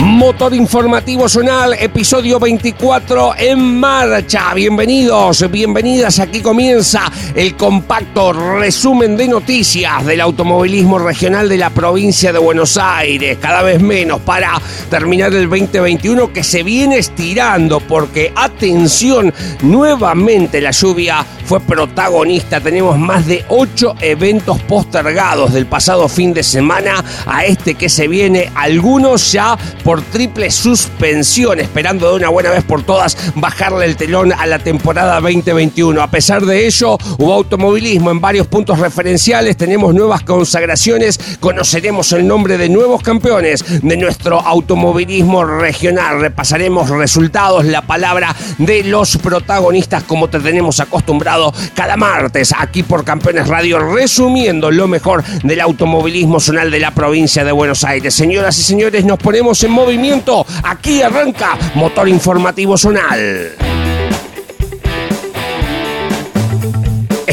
Motor Informativo Zonal, episodio 24 en marcha. Bienvenidos, bienvenidas. Aquí comienza el compacto resumen de noticias del automovilismo regional de la provincia de Buenos Aires. Cada vez menos para terminar el 2021 que se viene estirando porque, atención, nuevamente la lluvia fue protagonista. Tenemos más de ocho eventos postergados del pasado fin de semana a este que se viene. Algunos ya por triple suspensión, esperando de una buena vez por todas bajarle el telón a la temporada 2021. A pesar de ello, hubo automovilismo en varios puntos referenciales, tenemos nuevas consagraciones, conoceremos el nombre de nuevos campeones de nuestro automovilismo regional, repasaremos resultados, la palabra de los protagonistas como te tenemos acostumbrado cada martes aquí por Campeones Radio, resumiendo lo mejor del automovilismo zonal de la provincia de Buenos Aires. Señoras y señores, nos ponemos en movimiento Aquí arranca Motor Informativo Zonal.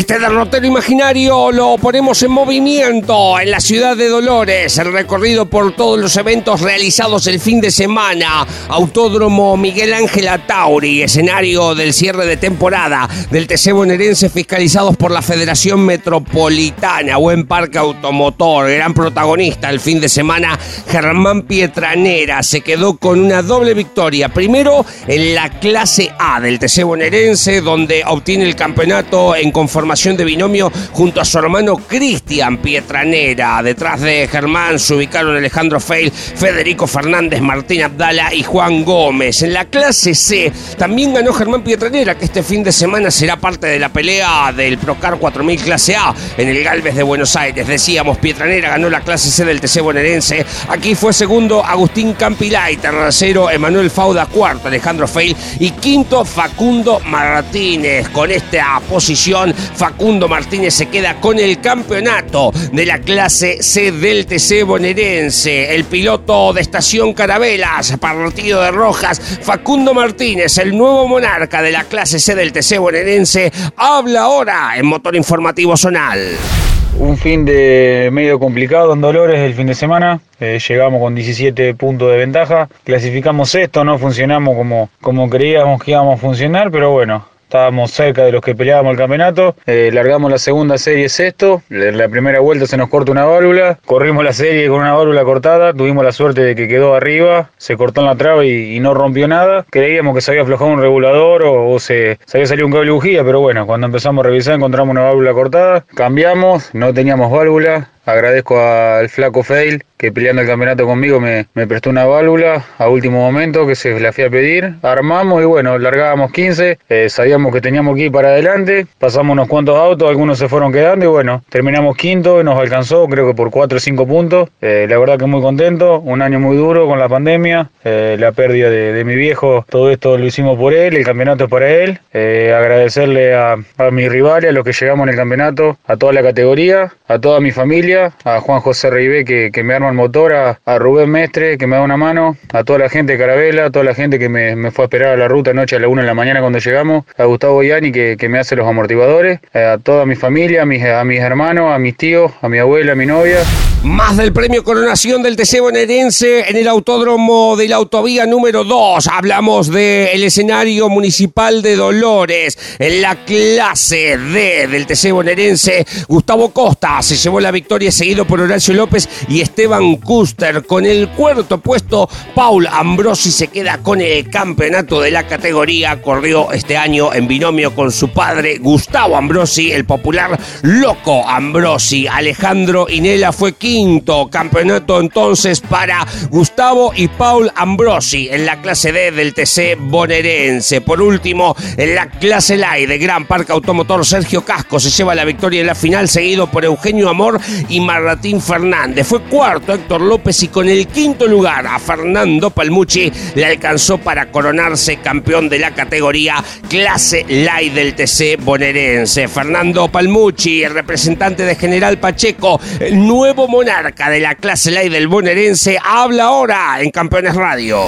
Este derrotero imaginario lo ponemos en movimiento en la ciudad de Dolores. El recorrido por todos los eventos realizados el fin de semana. Autódromo Miguel Ángel Atauri, escenario del cierre de temporada del TC bonaerense fiscalizados por la Federación Metropolitana. Buen parque automotor, gran protagonista el fin de semana. Germán Pietranera se quedó con una doble victoria. Primero en la clase A del TC bonaerense, donde obtiene el campeonato en conformación de binomio junto a su hermano Cristian Pietranera. Detrás de Germán se ubicaron Alejandro Feil, Federico Fernández, Martín Abdala y Juan Gómez. En la clase C también ganó Germán Pietranera, que este fin de semana será parte de la pelea del Procar 4000 clase A en el Galvez de Buenos Aires. Decíamos, Pietranera ganó la clase C del TC bonaerense. Aquí fue segundo Agustín Campilay, tercero Emanuel Fauda, cuarto Alejandro Feil y quinto Facundo Martínez. Con esta posición Facundo Martínez se queda con el campeonato de la clase C del TC bonaerense. El piloto de estación Carabelas, partido de Rojas, Facundo Martínez, el nuevo monarca de la clase C del TC bonaerense, habla ahora en Motor Informativo Zonal. Un fin de medio complicado en Dolores el fin de semana. Eh, llegamos con 17 puntos de ventaja. Clasificamos esto, no funcionamos como, como creíamos que íbamos a funcionar, pero bueno, estábamos cerca de los que peleábamos el campeonato. Eh, largamos la segunda serie sexto. En la primera vuelta se nos corta una válvula. Corrimos la serie con una válvula cortada. Tuvimos la suerte de que quedó arriba. Se cortó en la traba y, no rompió nada. Creíamos que se había aflojado un regulador o, se, se, había salido un cable de bujía. Pero bueno, cuando empezamos a revisar encontramos una válvula cortada. Cambiamos, no teníamos válvula. Agradezco al flaco Fail que peleando el campeonato conmigo me, me, prestó una válvula a último momento que se la fui a pedir. Armamos y bueno, largábamos 15. Eh, sabíamos que teníamos que ir para adelante. Pasamos unos cuantos autos, algunos se fueron quedando y bueno, terminamos quinto. Nos alcanzó creo que por 4 o 5 puntos. Eh, la verdad que muy contento. Un año muy duro con la pandemia. Eh, la pérdida de, mi viejo, todo esto lo hicimos por él. El campeonato es para él. agradecerle a, a mis rivales, a los que llegamos en el campeonato, a toda la categoría, a toda mi familia a Juan José Reibé que, que me arma el motor, a, Rubén Mestre que me da una mano, a toda la gente de Carabela, a toda la gente que me, fue a esperar a la ruta anoche a la 1 de la mañana cuando llegamos, a Gustavo Yanni que, que me hace los amortiguadores, eh, a toda mi familia, a mis, a mis hermanos, a mis tíos, a mi abuela, a mi novia. Más del premio Coronación del TC bonaerense en el autódromo de la autovía número 2. Hablamos del escenario municipal de Dolores. En la clase D del TC bonaerense, Gustavo Costa se llevó la victoria seguido por Horacio López y Esteban Custer. Con el cuarto puesto, Paul Ambrosi se queda con el campeonato de la categoría. Corrió este año en binomio con su padre, Gustavo Ambrosi, el popular Loco Ambrosi. Alejandro Inela fue quinto quinto campeonato entonces para Gustavo y Paul Ambrosi en la clase D del TC bonaerense. Por último, en la clase LAI de Gran Parque Automotor, Sergio Casco se lleva la victoria en la final, seguido por Eugenio Amor y Martín Fernández. Fue cuarto Héctor López y con el quinto lugar a Fernando Palmucci le alcanzó para coronarse campeón de la categoría clase LAI del TC bonaerense. Fernando Palmucci, el representante de General Pacheco, el nuevo de la clase LAI del bonaerense, habla ahora en Campeones Radio.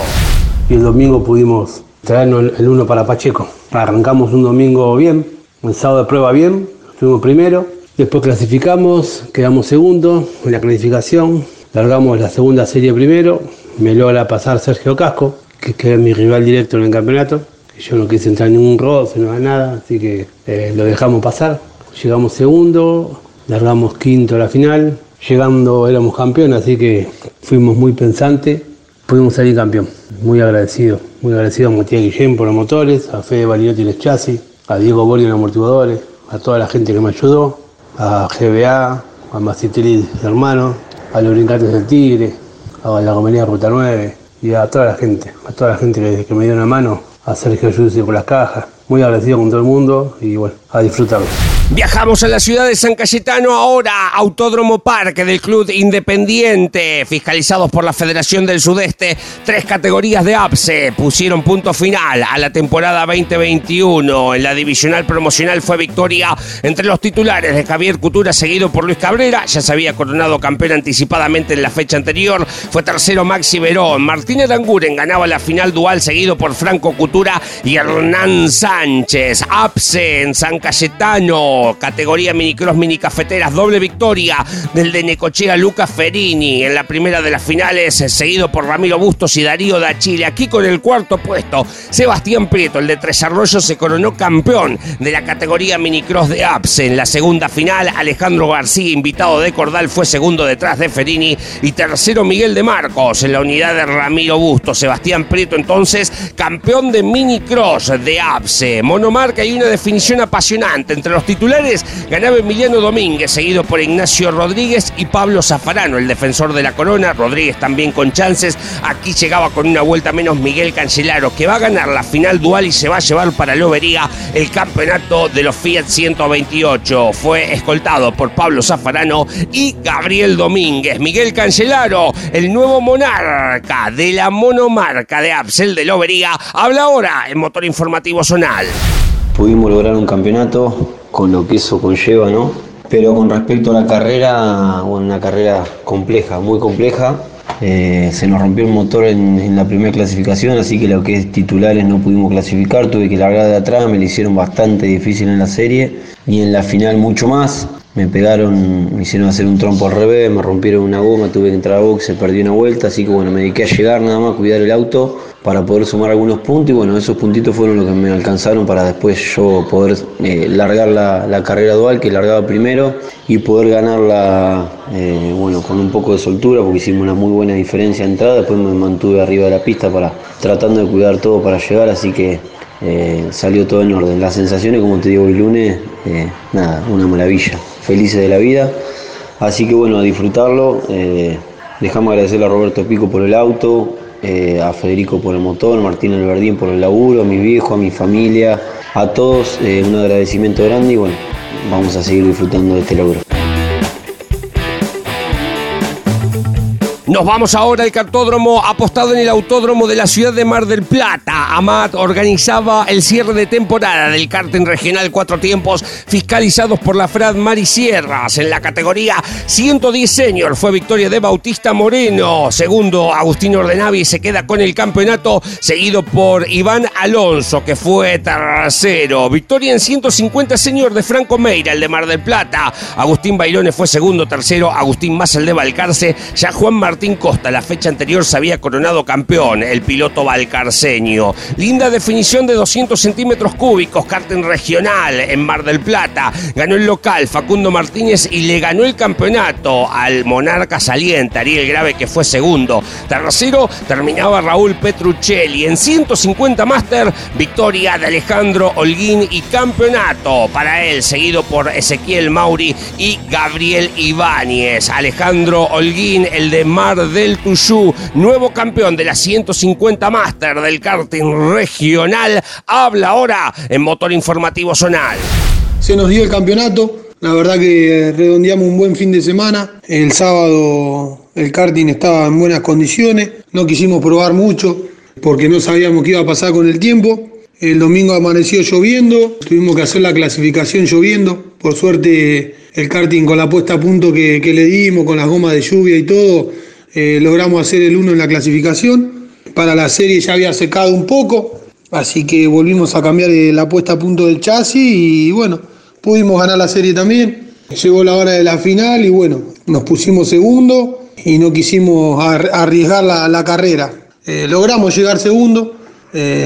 Y el domingo pudimos traernos el uno para Pacheco. Arrancamos un domingo bien, un sábado de prueba bien, fuimos primero, después clasificamos, quedamos segundo en la clasificación, largamos la segunda serie primero, me logra pasar Sergio Casco, que, que es mi rival directo en el campeonato. Yo no quise entrar en ningún roce, no nada, así que eh, lo dejamos pasar. Llegamos segundo, largamos quinto a la final, llegando éramos campeones, así que fuimos muy pensantes, pudimos salir campeón. Muy agradecido, muy agradecido a Matías Guillén por los motores, a Fede Valiotti en el chasis, a Diego Boli en los amortiguadores, a toda la gente que me ayudó, a GBA, a Macitelli hermano, a los brincantes del Tigre, a la compañía Ruta 9 y a toda la gente, a toda la gente que, me dio una mano, a Sergio Yussi por las cajas. Muy agradecido con todo el mundo y bueno, a disfrutarlo. Viajamos a la ciudad de San Cayetano ahora, Autódromo Parque del Club Independiente, fiscalizados por la Federación del Sudeste, tres categorías de APSE pusieron punto final a la temporada 2021. En la divisional promocional fue victoria entre los titulares de Javier Cutura, seguido por Luis Cabrera, ya se había coronado campeón anticipadamente en la fecha anterior, fue tercero Maxi Verón, Martín Aranguren ganaba la final dual, seguido por Franco Cutura y Hernán Sánchez. APSE en San Cayetano categoría minicross mini cafeteras, doble victoria del de Necochea Lucas Ferini en la primera de las finales, seguido por Ramiro Bustos y Darío da Chile. Aquí con el cuarto puesto, Sebastián Prieto, el de Tres Arroyos, se coronó campeón de la categoría minicross de APS. En la segunda final, Alejandro García, invitado de Cordal, fue segundo detrás de Ferini y tercero Miguel de Marcos en la unidad de Ramiro Bustos. Sebastián Prieto, entonces, campeón de minicross de APSE. Monomarca y una definición apasionante entre los titulares ganaba Emiliano Domínguez, seguido por Ignacio Rodríguez y Pablo Zafarano, el defensor de la corona. Rodríguez también con chances. Aquí llegaba con una vuelta menos Miguel Cancelaro, que va a ganar la final dual y se va a llevar para Lobería el campeonato de los Fiat 128. Fue escoltado por Pablo Zafarano y Gabriel Domínguez. Miguel Cancelaro, el nuevo monarca de la monomarca de Absel de Lobería, habla ahora en Motor Informativo Zonal. Pudimos lograr un campeonato con lo que eso conlleva, ¿no? Pero con respecto a la carrera, una carrera compleja, muy compleja. Eh, se nos rompió el motor en, en, la primera clasificación, así que lo que es titulares no pudimos clasificar. Tuve que largar de atrás, me lo hicieron bastante difícil en la serie y en la final mucho más. Me pegaron, me hicieron hacer un trompo al revés, me rompieron una goma, tuve que entrar a box, se perdió una vuelta, así que bueno, me dediqué a llegar nada más, cuidar el auto para poder sumar algunos puntos y bueno, esos puntitos fueron los que me alcanzaron para después yo poder eh, largar la, la, carrera dual que largaba primero y poder ganarla eh, bueno, con un poco de soltura porque hicimos una muy buena diferencia de entrada, después me mantuve arriba de la pista para tratando de cuidar todo para llegar, así que eh, salió todo en orden. Las sensaciones, como te digo, el lunes, nada, una maravilla, felices de la vida. Así que bueno, a disfrutarlo. Eh, dejamos agradecerle a Roberto Pico por el auto, eh, a Federico por el motor, Martín Alberdín por el laburo, a mi viejo, a mi familia, a todos eh, un agradecimiento grande y bueno, vamos a seguir disfrutando de este logro. Nos vamos ahora al cartódromo apostado en el autódromo de la ciudad de Mar del Plata. Amat organizaba el cierre de temporada del karting regional cuatro tiempos fiscalizados por la FRAD Mari Sierras. En la categoría 110 senior fue victoria de Bautista Moreno. Segundo, Agustín Ordenavi se queda con el campeonato, seguido por Iván Alonso, que fue tercero. Victoria en 150 senior de Franco Meira, el de Mar del Plata. Agustín Bailones fue segundo, tercero. Agustín Más, el de Balcarce. Ya Juan Martínez Martín Costa. La fecha anterior se había coronado campeón, el piloto valcarceño. Linda definición de 200 centímetros cúbicos, karting regional en Mar del Plata. Ganó el local Facundo Martínez y le ganó el campeonato al monarca saliente, Ariel Grave, que fue segundo. Tercero terminaba Raúl Petruccelli. En 150 máster, victoria de Alejandro Holguín y campeonato para él, seguido por Ezequiel Mauri y Gabriel Ibáñez. Alejandro Holguín, el de Mar del Tuyú, nuevo campeón de la 150 máster del karting regional, habla ahora en Motor Informativo Zonal. Se nos dio el campeonato, la verdad que redondeamos un buen fin de semana. El sábado el karting estaba en buenas condiciones, no quisimos probar mucho porque no sabíamos qué iba a pasar con el tiempo. El domingo amaneció lloviendo, tuvimos que hacer la clasificación lloviendo. Por suerte el karting con la puesta a punto que, le dimos, con las gomas de lluvia y todo, eh, logramos hacer el 1 en la clasificación. Para la serie ya había secado un poco, así que volvimos a cambiar eh, la puesta a punto del chasis y bueno, pudimos ganar la serie también. Llegó la hora de la final y bueno, nos pusimos segundo y no quisimos arriesgar la, carrera. Eh, logramos llegar segundo,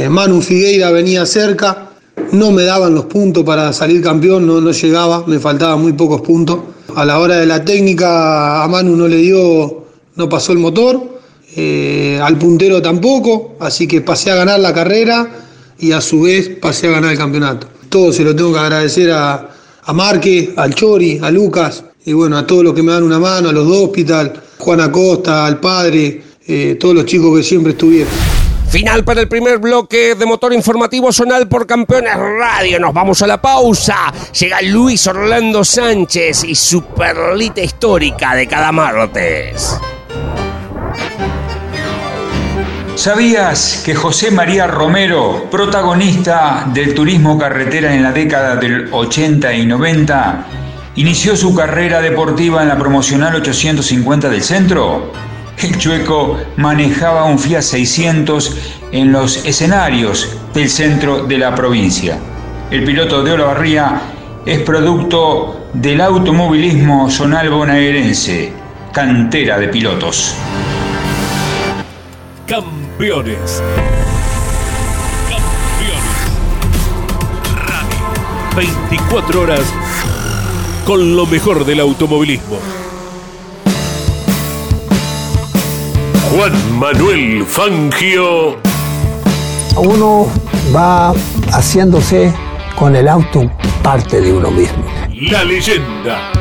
Manu Figueira venía cerca, no me daban los puntos para salir campeón, no, no llegaba, me faltaban muy pocos puntos. A la hora de la técnica a Manu no le dio, no pasó el motor, eh, al puntero tampoco, así que pasé a ganar la carrera y a su vez pasé a ganar el campeonato. Todo se lo tengo que agradecer a, a Marque, al Chori, a Lucas y bueno, a todos los que me dan una mano, a los dos hospital, Juan Acosta, al padre, eh, todos los chicos que siempre estuvieron. Final para el primer bloque de motor informativo zonal por Campeones Radio. Nos vamos a la pausa. Llega Luis Orlando Sánchez y su perlita histórica de cada martes. ¿Sabías que José María Romero, protagonista del turismo carretera en la década del 80 y 90, inició su carrera deportiva en la promocional 850 del centro? el chueco manejaba un Fiat 600 en los escenarios del centro de la provincia. El piloto de Olavarría es producto del automovilismo zonal bonaerense, cantera de pilotos. Campeones. Campeones. Radio. 24 horas con lo mejor del automovilismo. Juan Manuel Fangio. Uno va haciéndose con el auto parte de uno mismo. La leyenda.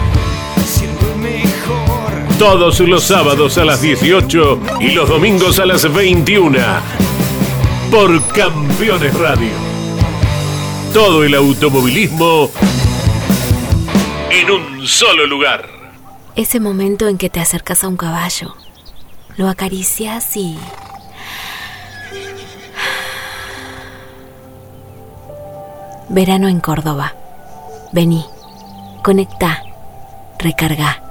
Todos los sábados a las 18 y los domingos a las 21. Por Campeones Radio. Todo el automovilismo en un solo lugar. Ese momento en que te acercas a un caballo, lo acaricias y Verano en Córdoba. Vení, conecta, recarga.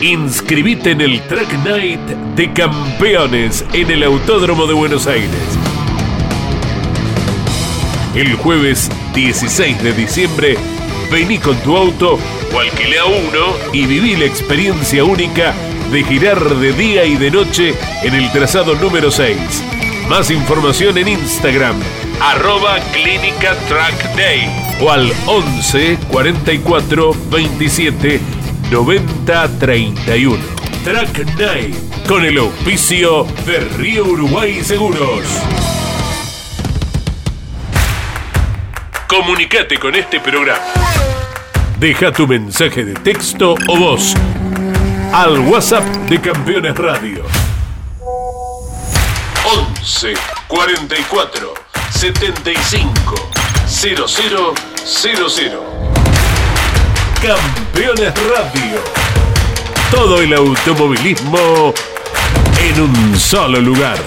Inscribite en el Track Night de Campeones en el Autódromo de Buenos Aires. El jueves 16 de diciembre, vení con tu auto o uno y viví la experiencia única de girar de día y de noche en el trazado número 6 más información en Instagram, arroba Clínica Track Day o al 11 44 27 90 31. Track Night con el auspicio de Río Uruguay Seguros. Comunicate con este programa. Deja tu mensaje de texto o voz al WhatsApp de Campeones Radio. 11 44 75 0000. Campeones Radio. Todo el automovilismo en un solo lugar.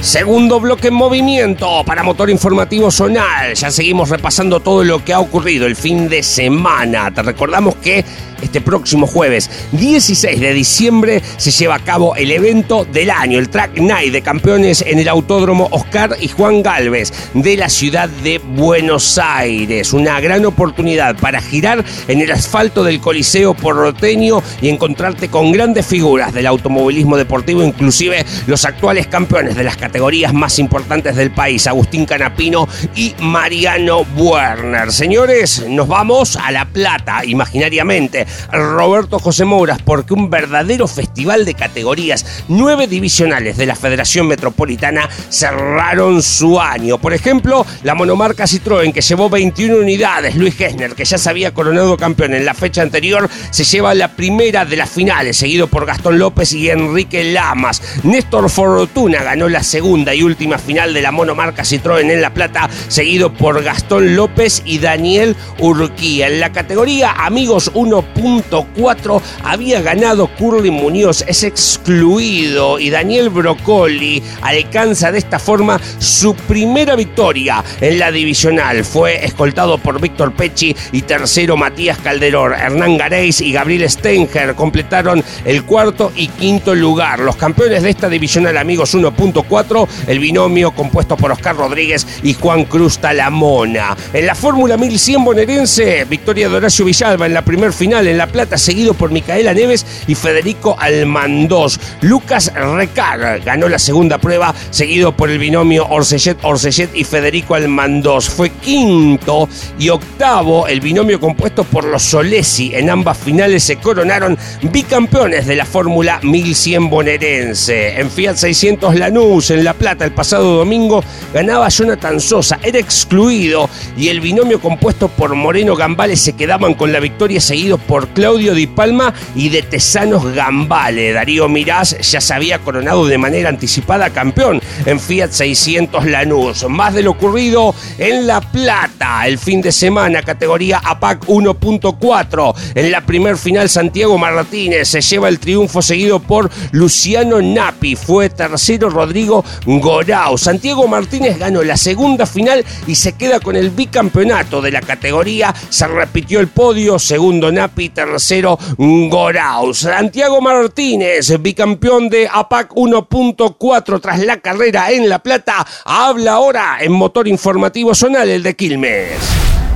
Segundo bloque en movimiento para motor informativo zonal. Ya seguimos repasando todo lo que ha ocurrido el fin de semana. Te recordamos que este próximo jueves 16 de diciembre se lleva a cabo el evento del año, el Track Night de campeones en el Autódromo Oscar y Juan Galvez de la ciudad de Buenos Aires. Una gran oportunidad para girar en el asfalto del Coliseo porroteño y encontrarte con grandes figuras del automovilismo deportivo, inclusive los actuales campeones de las categorías más importantes del país, Agustín Canapino y Mariano Werner. Señores, nos vamos a La Plata, imaginariamente, Roberto José Mouras, porque un verdadero festival de categorías, nueve divisionales de la Federación Metropolitana cerraron su año. Por ejemplo, la monomarca Citroën, que llevó 21 unidades, Luis Gessner, que ya se había coronado campeón en la fecha anterior, se lleva la primera de las finales, seguido por Gastón López y Enrique Lamas. Néstor Fortuna ganó la segunda y última final de la monomarca Citroën en La Plata, seguido por Gastón López y Daniel Urquía. En la categoría Amigos 1.4 había ganado Curly Muñoz, es excluido y Daniel Broccoli alcanza de esta forma su primera victoria en la divisional. Fue escoltado por Víctor Pecci y tercero Matías Calderón. Hernán Gareis y Gabriel Stenger completaron el cuarto y quinto lugar. Los campeones de esta divisional Amigos 1.4, el binomio compuesto por Oscar Rodríguez y Juan Cruz Talamona. En la Fórmula 1100 bonaerense, victoria de Horacio Villalba en la primer final en La Plata, seguido por Micaela Neves y Federico Almandós. Lucas Recar ganó la segunda prueba, seguido por el binomio Orsellet-Orsellet y Federico Almandós. Fue quinto y octavo el binomio compuesto por los Solesi. En ambas finales se coronaron bicampeones de la Fórmula 1100 bonaerense. En Fiat 600 Lanús, en La Plata, el pasado domingo, ganaba Jonathan Sosa, era excluido y el binomio compuesto por Moreno Gambale se quedaban con la victoria seguidos por Claudio Di Palma y de Tesanos Gambale. Darío Mirás ya se había coronado de manera anticipada campeón en Fiat 600 Lanús. Más de lo ocurrido en La Plata el fin de semana, categoría APAC 1.4. En la primer final, Santiago Martínez se lleva el triunfo seguido por Luciano Napi. Fue tercero Rodrigo Gorao. Santiago Martínez ganó la segunda final y se queda con el bicampeonato de la categoría. Se repitió el podio, segundo Napi, tercero Gorao. Santiago Martínez, bicampeón de APAC 1.4 tras la carrera en La Plata, habla ahora en motor informativo zonal, el de Quilmes.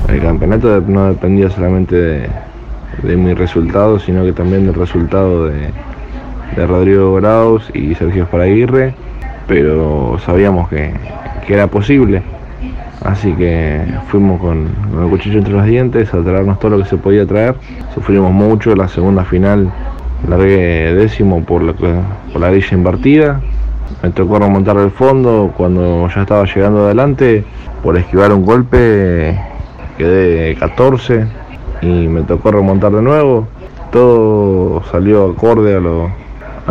El campeonato no dependía solamente de, de mi resultado, sino que también del resultado de, de Rodrigo Graus y Sergio Sparaguirre, pero sabíamos que, que, era posible. Así que fuimos con, con, el cuchillo entre los dientes a traernos todo lo que se podía traer. Sufrimos mucho, la segunda final largué décimo por la, por la grilla invertida. Me tocó remontar el fondo cuando ya estaba llegando adelante. Por esquivar un golpe quedé 14 y me tocó remontar de nuevo. Todo salió acorde a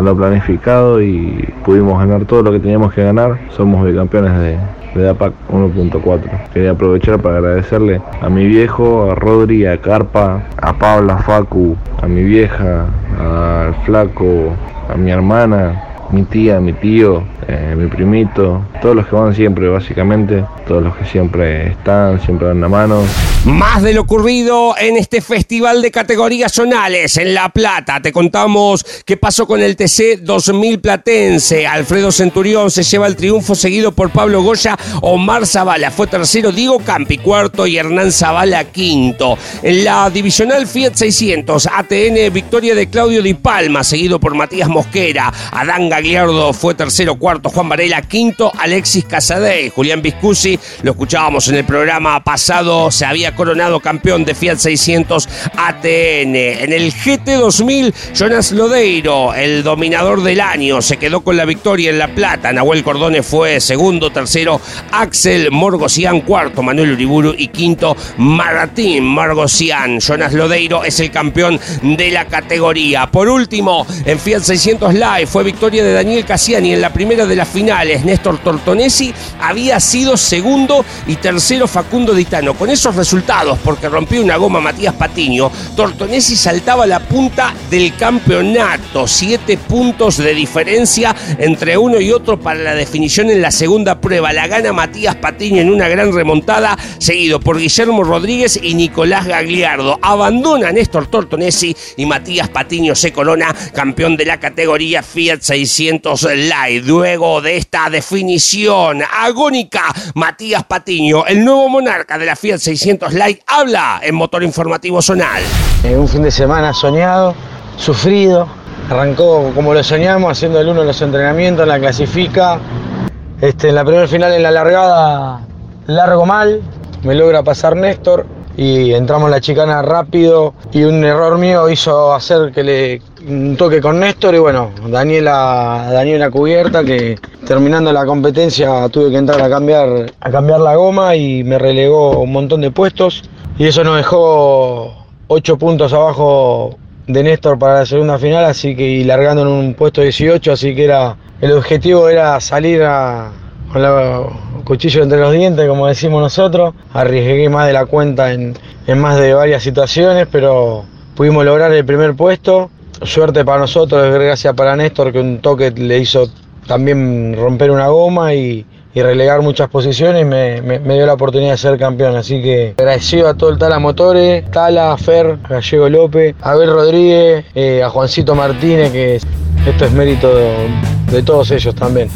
lo planificado y pudimos ganar todo lo que teníamos que ganar. Somos bicampeones de, de APAC 1.4. Quería aprovechar para agradecerle a mi viejo, a Rodri, a Carpa, a Pablo, a Facu, a mi vieja, al flaco, a mi hermana, mi tía, mi tío, eh, mi primito, todos los que van siempre básicamente, todos los que siempre están, siempre dan la mano. Más de lo ocurrido en este festival de categorías zonales en La Plata. Te contamos qué pasó con el TC 2000 Platense. Alfredo Centurión se lleva el triunfo seguido por Pablo Goya, Omar Zavala fue tercero, Diego Campi cuarto y Hernán Zavala quinto. En la divisional Fiat 600, ATN victoria de Claudio Di Palma, seguido por Matías Mosquera, Adán Gagliardo fue tercero, cuarto Juan Varela, quinto Alexis Casadei. Julián Viscusi, lo escuchábamos en el programa pasado, se había coronado campeón de Fiat 600 ATN. En el GT 2000, Jonas Lodeiro, el dominador del año, se quedó con la victoria en La Plata. Nahuel Cordone fue segundo, tercero Axel Morgosian, cuarto Manuel Uriburu y quinto Maratín Margosian. Jonas Lodeiro es el campeón de la categoría. Por último, en Fiat 600 Live fue victoria de Daniel Cassiani en la primera de las finales. Néstor Tortonesi había sido segundo y tercero Facundo Ditano. Con esos resultados, porque rompió una goma Matías Patiño, Tortonesi saltaba la punta del campeonato. Siete puntos de diferencia entre uno y otro para la definición en la segunda prueba. La gana Matías Patiño en una gran remontada, seguido por Guillermo Rodríguez y Nicolás Gagliardo. Abandona Néstor Tortonesi y Matías Patiño se corona campeón de la categoría Fiat 600 Light. Luego de esta definición agónica, Matías Patiño, el nuevo monarca de la Fiat 600 Light, habla en Motor Informativo Zonal. Eh, un fin de semana soñado, sufrido. Arrancó como lo soñamos, haciendo el uno en los entrenamientos, en la clasifica. Este, en la primera final, en la largada, largo mal. Me logra pasar Néstor y entramos la chicana rápido y un error mío hizo hacer que le un toque con Néstor y bueno, Daniela, Daniela cubierta que terminando la competencia tuve que entrar a cambiar, a cambiar la goma y me relegó un montón de puestos y eso nos dejó 8 puntos abajo de Néstor para la segunda final, así que y largando en un puesto 18, así que era el objetivo era salir con el cuchillo entre los dientes, como decimos nosotros. Arriesgué más de la cuenta en, en más de varias situaciones, pero pudimos lograr el primer puesto. Suerte para nosotros, desgracia para Néstor, que un toque le hizo también romper una goma y, y relegar muchas posiciones, me, me, dio la oportunidad de ser campeón. Así que agradecido a todo el Tala Motores, Tala, Fer, Gallego López, Abel Rodríguez, eh, a Juancito Martínez, que esto es mérito de todos ellos también.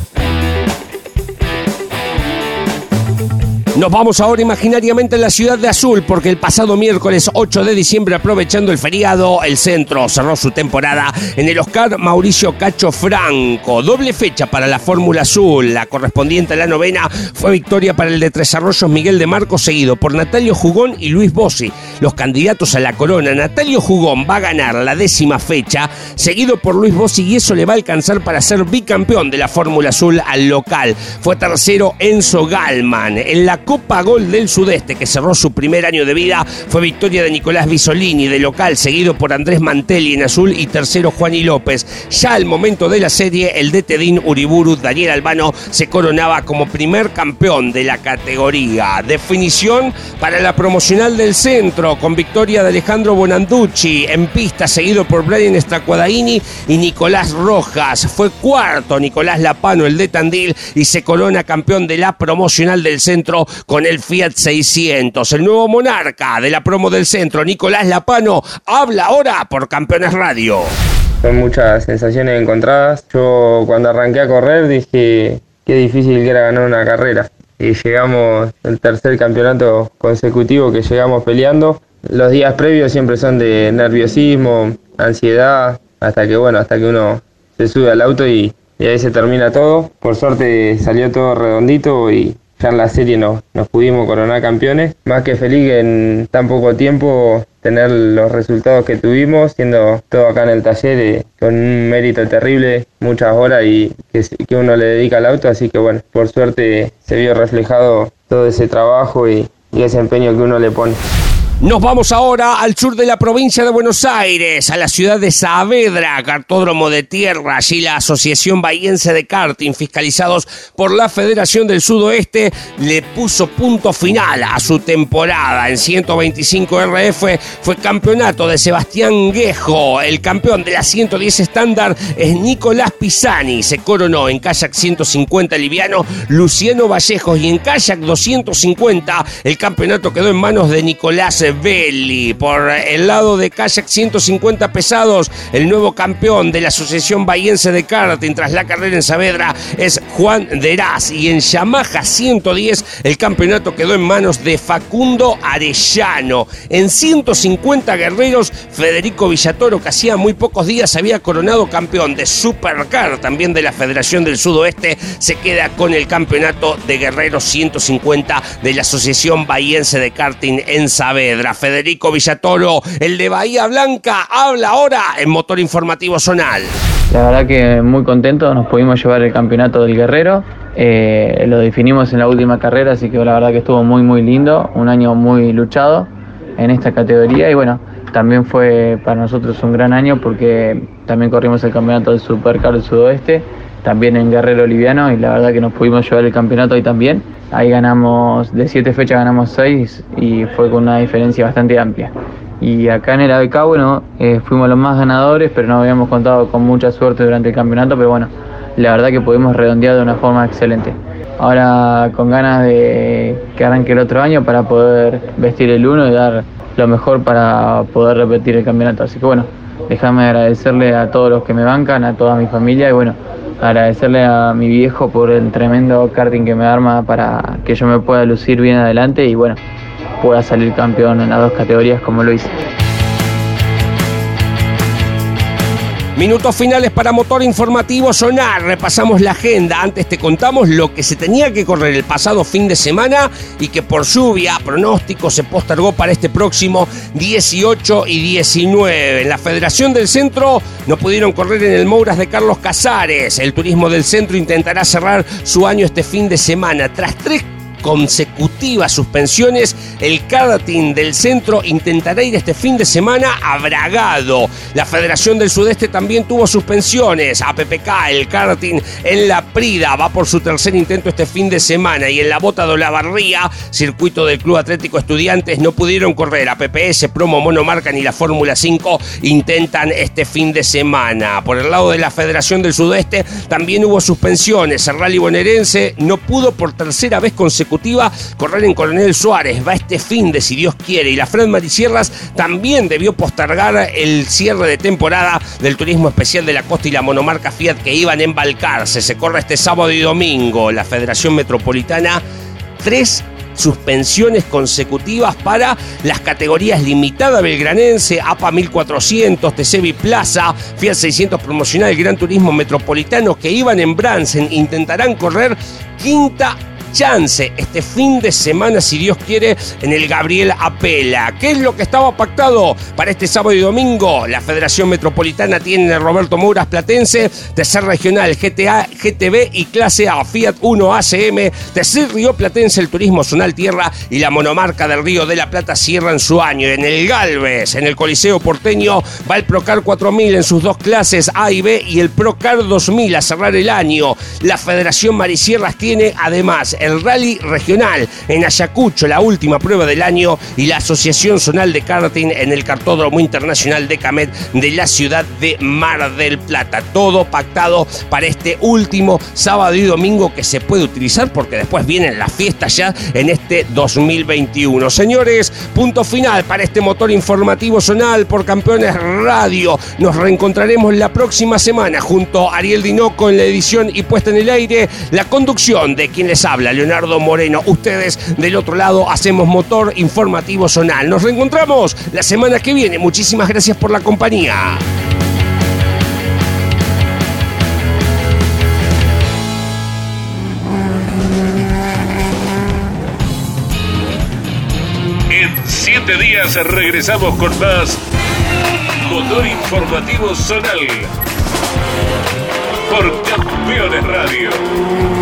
Nos vamos ahora imaginariamente a la ciudad de Azul porque el pasado miércoles 8 de diciembre, aprovechando el feriado, el centro cerró su temporada en el Oscar Mauricio Cacho Franco. Doble fecha para la Fórmula Azul. La correspondiente a la novena fue victoria para el de Tres Arroyos Miguel de Marcos, seguido por Natalio Jugón y Luis Bossi. Los candidatos a la corona. Natalio Jugón va a ganar la décima fecha, seguido por Luis Bossi, y eso le va a alcanzar para ser bicampeón de la Fórmula Azul al local. Fue tercero Enzo Galman. En la Copa Gol del Sudeste, que cerró su primer año de vida, fue victoria de Nicolás Bisolini de local, seguido por Andrés Mantelli en azul y tercero Juani López. Ya al momento de la serie, el de Tedín Uriburu, Daniel Albano, se coronaba como primer campeón de la categoría. Definición para la promocional del centro, con victoria de Alejandro Bonanducci en pista, seguido por Brian Stracuadaini y Nicolás Rojas. Fue cuarto Nicolás Lapano, el de Tandil, y se corona campeón de la promocional del centro con el Fiat 600. El nuevo monarca de la promo del centro, Nicolás Lapano, habla ahora por Campeones Radio. Son muchas sensaciones encontradas. Yo cuando arranqué a correr dije qué difícil era ganar una carrera. Y llegamos el tercer campeonato consecutivo que llegamos peleando. Los días previos siempre son de nerviosismo, ansiedad, hasta que bueno, hasta que uno se sube al auto y ahí se termina todo. Por suerte salió todo redondito y ya en la serie nos, nos pudimos coronar campeones. Más que feliz que en tan poco tiempo tener los resultados que tuvimos, siendo todo acá en el taller, eh, con un mérito terrible, muchas horas y que, que, uno le dedica al auto, así que bueno, por suerte se vio reflejado todo ese trabajo y, y ese empeño que uno le pone. Nos vamos ahora al sur de la provincia de Buenos Aires, a la ciudad de Saavedra, cartódromo de tierra. Allí la Asociación Bahiense de Karting, fiscalizados por la Federación del Sudoeste, le puso punto final a su temporada. En 125 RF fue campeonato de Sebastián Guejo. El campeón de la 110 estándar es Nicolás Pisani. Se coronó en kayak 150 liviano Luciano Vallejos y en kayak 250 el campeonato quedó en manos de Nicolás Belli. Por el lado de Kayak 150 pesados, el nuevo campeón de la Asociación Bahiense de Karting tras la carrera en Saavedra es Juan Deraz. Y en Yamaha 110 el campeonato quedó en manos de Facundo Arellano. En 150 guerreros, Federico Villatoro, que hacía muy pocos días había coronado campeón de Supercar, también de la Federación del Sudoeste, se queda con el campeonato de guerreros 150 de la Asociación Bahiense de Karting en Saavedra. Federico Villatoro, el de Bahía Blanca, habla ahora en Motor Informativo Zonal. La verdad que muy contento, nos pudimos llevar el campeonato del Guerrero, eh, lo definimos en la última carrera, así que la verdad que estuvo muy muy lindo, un año muy luchado en esta categoría y bueno, también fue para nosotros un gran año porque también corrimos el campeonato del Supercar del Sudoeste, también en Guerrero Liviano y la verdad que nos pudimos llevar el campeonato ahí también. Ahí ganamos, de siete fechas ganamos seis y fue con una diferencia bastante amplia. Y acá en el ABK, bueno, eh, fuimos los más ganadores, pero no habíamos contado con mucha suerte durante el campeonato, pero bueno, la verdad que pudimos redondear de una forma excelente. Ahora con ganas de que arranque el otro año para poder vestir el uno y dar lo mejor para poder repetir el campeonato. Así que bueno, déjame agradecerle a todos los que me bancan, a toda mi familia y bueno, agradecerle a mi viejo por el tremendo karting que me arma para que yo me pueda lucir bien adelante y bueno, pueda salir campeón en las dos categorías como lo hice. Minutos finales para Motor Informativo Sonar. Repasamos la agenda. Antes te contamos lo que se tenía que correr el pasado fin de semana y que por lluvia, pronóstico, se postergó para este próximo 18 y 19. En la Federación del Centro no pudieron correr en el Mouras de Carlos Casares. El Turismo del Centro intentará cerrar su año este fin de semana. Tras tres consecutivas suspensiones, el karting del centro intentará ir este fin de semana a Bragado. La Federación del Sudeste también tuvo suspensiones. A PPK, el karting en la Prida, va por su tercer intento este fin de semana. Y en la Bota de la Barría, circuito del Club Atlético Estudiantes, no pudieron correr. A PPS, Promo Monomarca ni la Fórmula 5 intentan este fin de semana. Por el lado de la Federación del Sudeste también hubo suspensiones. El Rally Bonaerense no pudo por tercera vez consecutiva correr en Coronel Suárez. Va este fin de si Dios quiere. Y la Fred Marisierras también debió postergar el cierre de temporada del turismo especial de la costa y la monomarca Fiat que iban a embalcarse. Se corre este sábado y domingo. La Federación Metropolitana, tres suspensiones consecutivas para las categorías limitada belgranense, APA 1400, TC Plaza, Fiat 600 promocional, Gran Turismo Metropolitano que iban en Bransen intentarán correr quinta chance este fin de semana, si Dios quiere, en el Gabriel Apela. ¿Qué es lo que estaba pactado para este sábado y domingo? La Federación Metropolitana tiene Roberto Mouras Platense, tercer regional GTA, GTB y clase A, Fiat 1 ACM, tercer Río Platense, el Turismo Zonal Tierra y la monomarca del Río de la Plata cierran su año. En el Galvez, en el Coliseo Porteño, va el Procar 4000 en sus dos clases A y B y el Procar 2000 a cerrar el año. La Federación Marisierras tiene además el Rally Regional en Ayacucho, la última prueba del año, y la Asociación Zonal de Karting en el Cartódromo Internacional de Camet de la ciudad de Mar del Plata. Todo pactado para este último sábado y domingo que se puede utilizar porque después vienen las fiestas ya en este 2021. Señores, punto final para este motor informativo zonal por Campeones Radio. Nos reencontraremos la próxima semana junto a Ariel Dinoco en la edición y puesta en el aire la conducción de quien les habla, Leonardo Moreno. Ustedes del otro lado hacemos motor informativo zonal. Nos reencontramos la semana que viene. Muchísimas gracias por la compañía. En siete días regresamos con más Motor Informativo Zonal por Campeones Radio